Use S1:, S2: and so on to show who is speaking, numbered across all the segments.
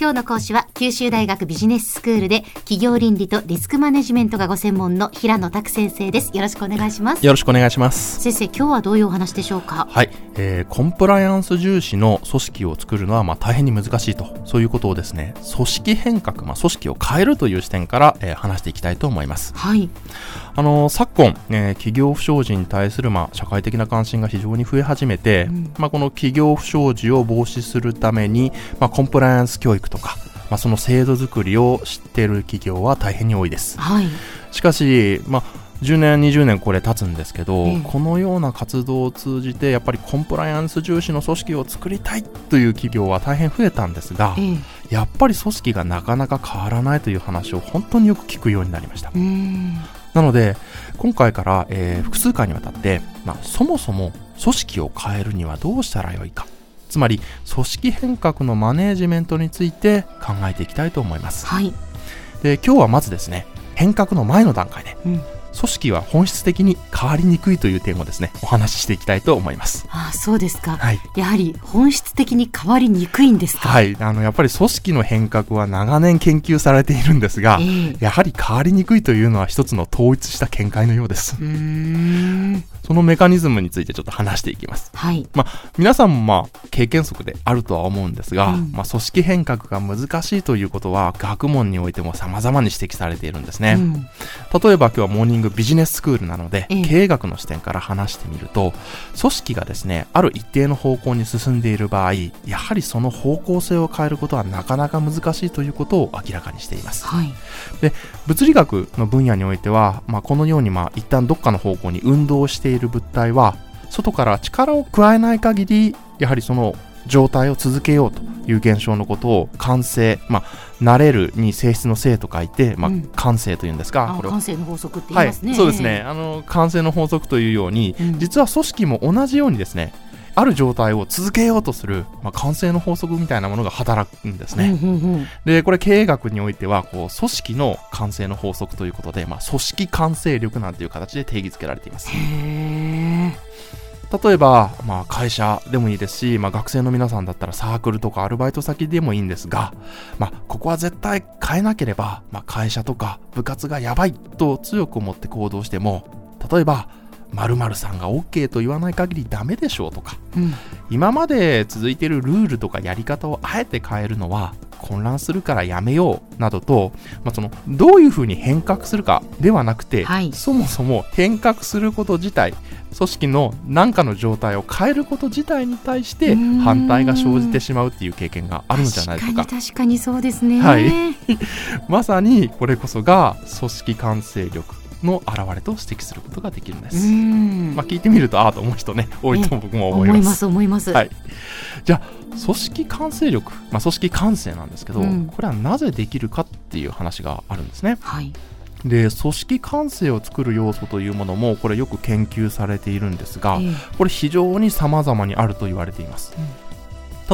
S1: 今日の講師は九州大学ビジネススクールで企業倫理とリスクマネジメントがご専門の平野拓先生です。よろしくお願いします。
S2: よろしくお願いします。
S1: 先生今日はどういうお話でしょうか？
S2: はい、えーコンプライアンス重視の組織を作るのはまあ大変に難しいと、そういうことをですね、組織変革、まあ、組織を変えるという視点から、えー話していきたいと思います。
S1: はい。
S2: あのー昨今、えー企業不祥事に対するまあ社会的な関心が非常に増え始めて、
S1: うん。
S2: まあ、この企業不祥事を防止するために、まあ、コンプライアンス教育とか、まあ、その制度作りを知っている企業は大変に多いです。
S1: はい
S2: しかし、まあ、10年、20年これ経つんですけど、
S1: ええ
S2: このような活動を通じて、やっぱりコンプライアンス重視の組織を作りたいという企業は大変増えたんですが
S1: え、え
S2: やっぱり組織がなかなか変わらないという話を本当によく聞くようになりました。なので、今回から、えー複数回にわたって、まあ、そもそも組織を変えるにはどうしたらよいか。つまり、組織変革のマネージメントについて考えていきたいと思います。
S1: はい
S2: で、今日はまずですね、変革の前の段階で、
S1: うん
S2: 組織は本質的に変わりにくいという点をですね、お話ししていきたいと思います。
S1: あそうですか、
S2: はい。
S1: やはり本質的に変わりにくいんですか？
S2: はい。あの、やっぱり組織の変革は長年研究されているんですが、
S1: ええ
S2: やはり変わりにくいというのは一つの統一した見解のようです。
S1: うーん
S2: そのメカニズムについてちょっと話していきます。
S1: はい
S2: 皆さんもまあ、経験則であるとは思うんですが、
S1: うん
S2: まあ、組織変革が難しいということは、学問においても様々に指摘されているんですね。
S1: うん
S2: 例えば今日はモーニングビジネススクールなので、
S1: ええ
S2: 経営学の視点から話してみると、組織がですね、ある一定の方向に進んでいる場合、やはりその方向性を変えることはなかなか難しいということを明らかにしています。
S1: はい
S2: 物理学の分野においては、まあ、このようにまあ一旦どっかの方向に運動している物体は、外から力を加えない限り、やはりその状態を続けようという現象のことを感性、まあ、慣れるに性質の性と書いて、まあ
S1: うん、
S2: 感性というんですが、
S1: あ
S2: これを
S1: 感性の法則って言
S2: はいい
S1: ますね、
S2: そうですね。あの、感性の法則というように、
S1: うん。
S2: 実は組織も同じようにですね、ある状態を続けようとする、まあ、感性の法則みたいなものが働くんですね。で、これ経営学においては、こう、組織の感性の法則ということで、まあ、組織感性力なんていう形で定義づけられています。例えば、まあ、会社でもいいですし、まあ、学生の皆さんだったらサークルとかアルバイト先でもいいんですが、まあ、ここは絶対変えなければ、まあ、会社とか部活がやばいと強く思って行動しても、例えば、〇〇さんが OK と言わない限りダメでしょうとか、
S1: うん。
S2: 今まで続いているルールとかやり方をあえて変えるのは混乱するからやめようなどと、まあ、そのどういうふうに変革するかではなくて、
S1: はい。
S2: そもそも変革すること自体組織の何かの状態を変えること自体に対して反対が生じてしまうっていう経験があるのじゃないでしょうか。
S1: 確かに確かにそうですね。
S2: はい。まさにこれこそが組織完成力の表れと指摘することができるんで
S1: う
S2: す、
S1: ん。
S2: まあ、聞いてみるとああと思う人ね多いと僕も思います。
S1: 思います思います。
S2: はい。じゃあ組織完成力、まあ、組織完成なんですけど、
S1: うん。
S2: これはなぜできるかっていう話があるんですね。
S1: はい。
S2: で組織完成を作る要素というものもこれよく研究されているんですが、
S1: ええ。
S2: これ非常に様々にあると言われています、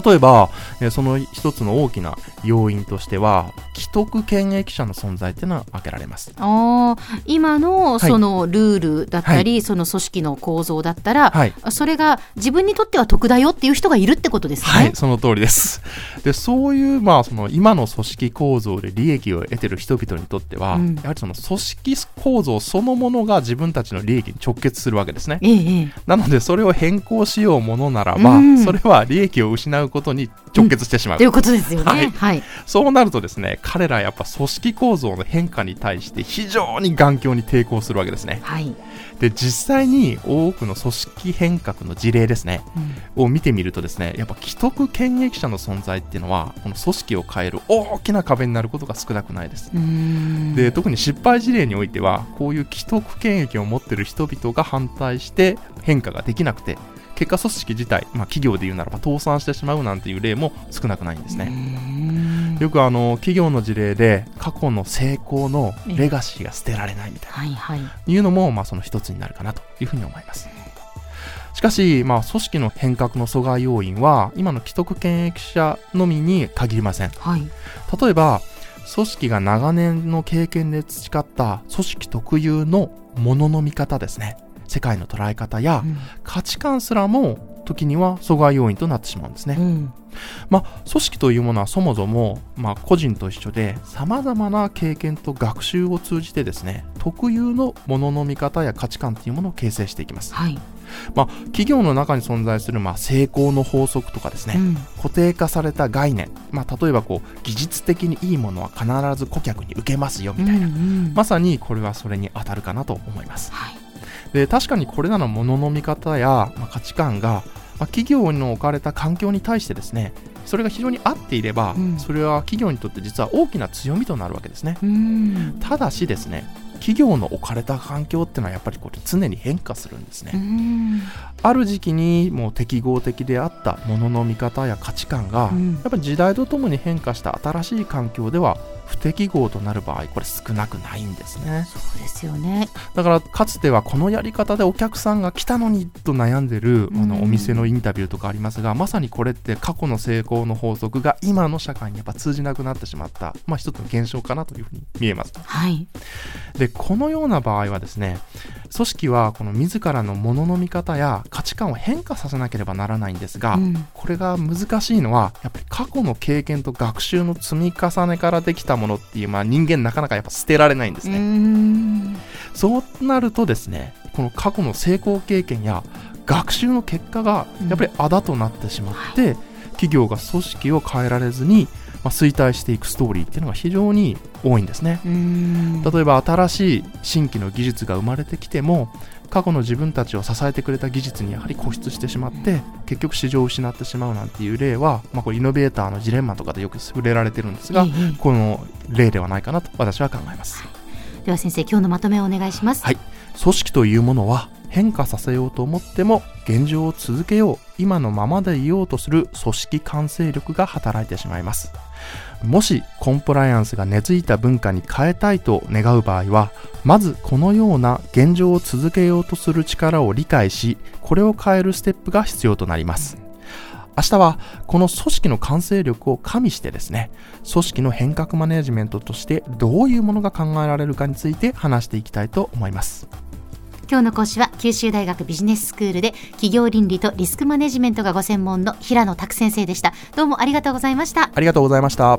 S2: 例えばえーその一つの大きな要因としては既得権益者の存在っていうのは挙げられます。
S1: あー今のそのルールだったり、その組織の構造だったら、
S2: はい。
S1: それが自分にとっては得だよっていう人がいるってことですね。
S2: はい、その通りです。で、そういう、まあ、その、今の組織構造で利益を得てる人々にとっては、
S1: うん。
S2: やはりその組織構造そのものが自分たちの利益に直結するわけですね。
S1: ええええ。
S2: なので、それを変更しようものならば、
S1: うん。
S2: それは利益を失うことに直結してしまう。
S1: ということですよね。
S2: はい
S1: はい。
S2: そうなるとですね、彼らやっぱ組織構造の変化に対して非常に頑強に抵抗するわけですね。
S1: はい。
S2: で、実際に多くの組織変革の事例ですね、
S1: うん
S2: を見てみるとですね、やっぱ既得権益者の存在っていうのは、この組織を変える大きな壁になることが少なくないです。で、特に失敗事例においては、こういう既得権益を持っている人々が反対して変化ができなくて、結果組織自体、まあ企業で言うならば倒産してしまうなんていう例も少なくないんですね。よくあの、企業の事例で過去の成功のレガシーが捨てられないみたいな。
S1: はいはい。
S2: いうのも、まあ、その一つになるかなというふうに思います。しかし、まあ、組織の変革の阻害要因は、今の既得権益者のみに限りません。
S1: はい。
S2: 例えば、組織が長年の経験で培った組織特有のものの見方ですね。世界の捉え方や
S1: うん。
S2: 価値観すらも時には阻害要因となってしまうんですね。
S1: うん。
S2: まあ、組織というものはそもそも、まあ、個人と一緒で様々な経験と学習を通じてですね特有のものの見方や価値観というものを形成していきます、
S1: はい、
S2: まあ、企業の中に存在する、まあ、成功の法則とかですね、
S1: うん。
S2: 固定化された概念、まあ、例えばこう技術的にいいものは必ず顧客に受けますよみたいな、
S1: うんうん。
S2: まさにこれはそれに当たるかなと思います。
S1: はい
S2: で確かにこれらのものの見方や、まあ、価値観が、まあ、企業の置かれた環境に対してですねそれが非常に合っていれば、
S1: うん。
S2: それは企業にとって実は大きな強みとなるわけですね。
S1: うん。
S2: ただしですね企業の置かれた環境っていうのはやっぱりこれ常に変化するんですね、
S1: うん。
S2: ある時期にもう適合的であったものの見方や価値観が、
S1: うん。
S2: やっぱり時代とともに変化した新しい環境では不適合となる場合これ少なくないんですね。
S1: そうですよね。
S2: だからかつてはこのやり方でお客さんが来たのにと悩んでるあの
S1: うん
S2: お店のインタビューとかありますがまさにこれって過去の成功の法則が今の社会にやっぱ通じなくなってしまった、まあ、一つの現象かなというふうに見えます
S1: はい
S2: でこのような場合はですね組織はこの自らのものの見方や価値観を変化させなければならないんですが、
S1: うん。
S2: これが難しいのはやっぱり過去の経験と学習の積み重ねからできたものっていう、まあ、人間なかなかやっぱ捨てられないんです
S1: う
S2: ね、
S1: ん。
S2: そうなるとですねこの過去の成功経験や学習の結果がやっぱりあだとなってしまって、企業が組織を変えられずに、まあ、衰退していくストーリーっていうのが非常に多いんですね。
S1: うん。
S2: 例えば新しい新規の技術が生まれてきても過去の自分たちを支えてくれた技術にやはり固執してしまって結局市場を失ってしまうなんていう例は、まあ、これイノベーターのジレンマとかでよく触れられてるんですが、
S1: ええ
S2: この例ではないかなと私は考えます。
S1: では先生今日のまとめをお願いします。
S2: はい。組織というものは変化させようと思っても現状を続けよう今のままでいようとする組織完成力が働いてしまいます。もしコンプライアンスが根付いた文化に変えたいと願う場合はまずこのような現状を続けようとする力を理解しこれを変えるステップが必要となります。明日はこの組織の完成力を加味してですね組織の変革マネジメントとしてどういうものが考えられるかについて話していきたいと思います。
S1: 今日の講師は九州大学ビジネススクールで企業倫理とリスクマネジメントがご専門の平野拓先生でした。どうもありがとうございました。
S2: ありがとうございました。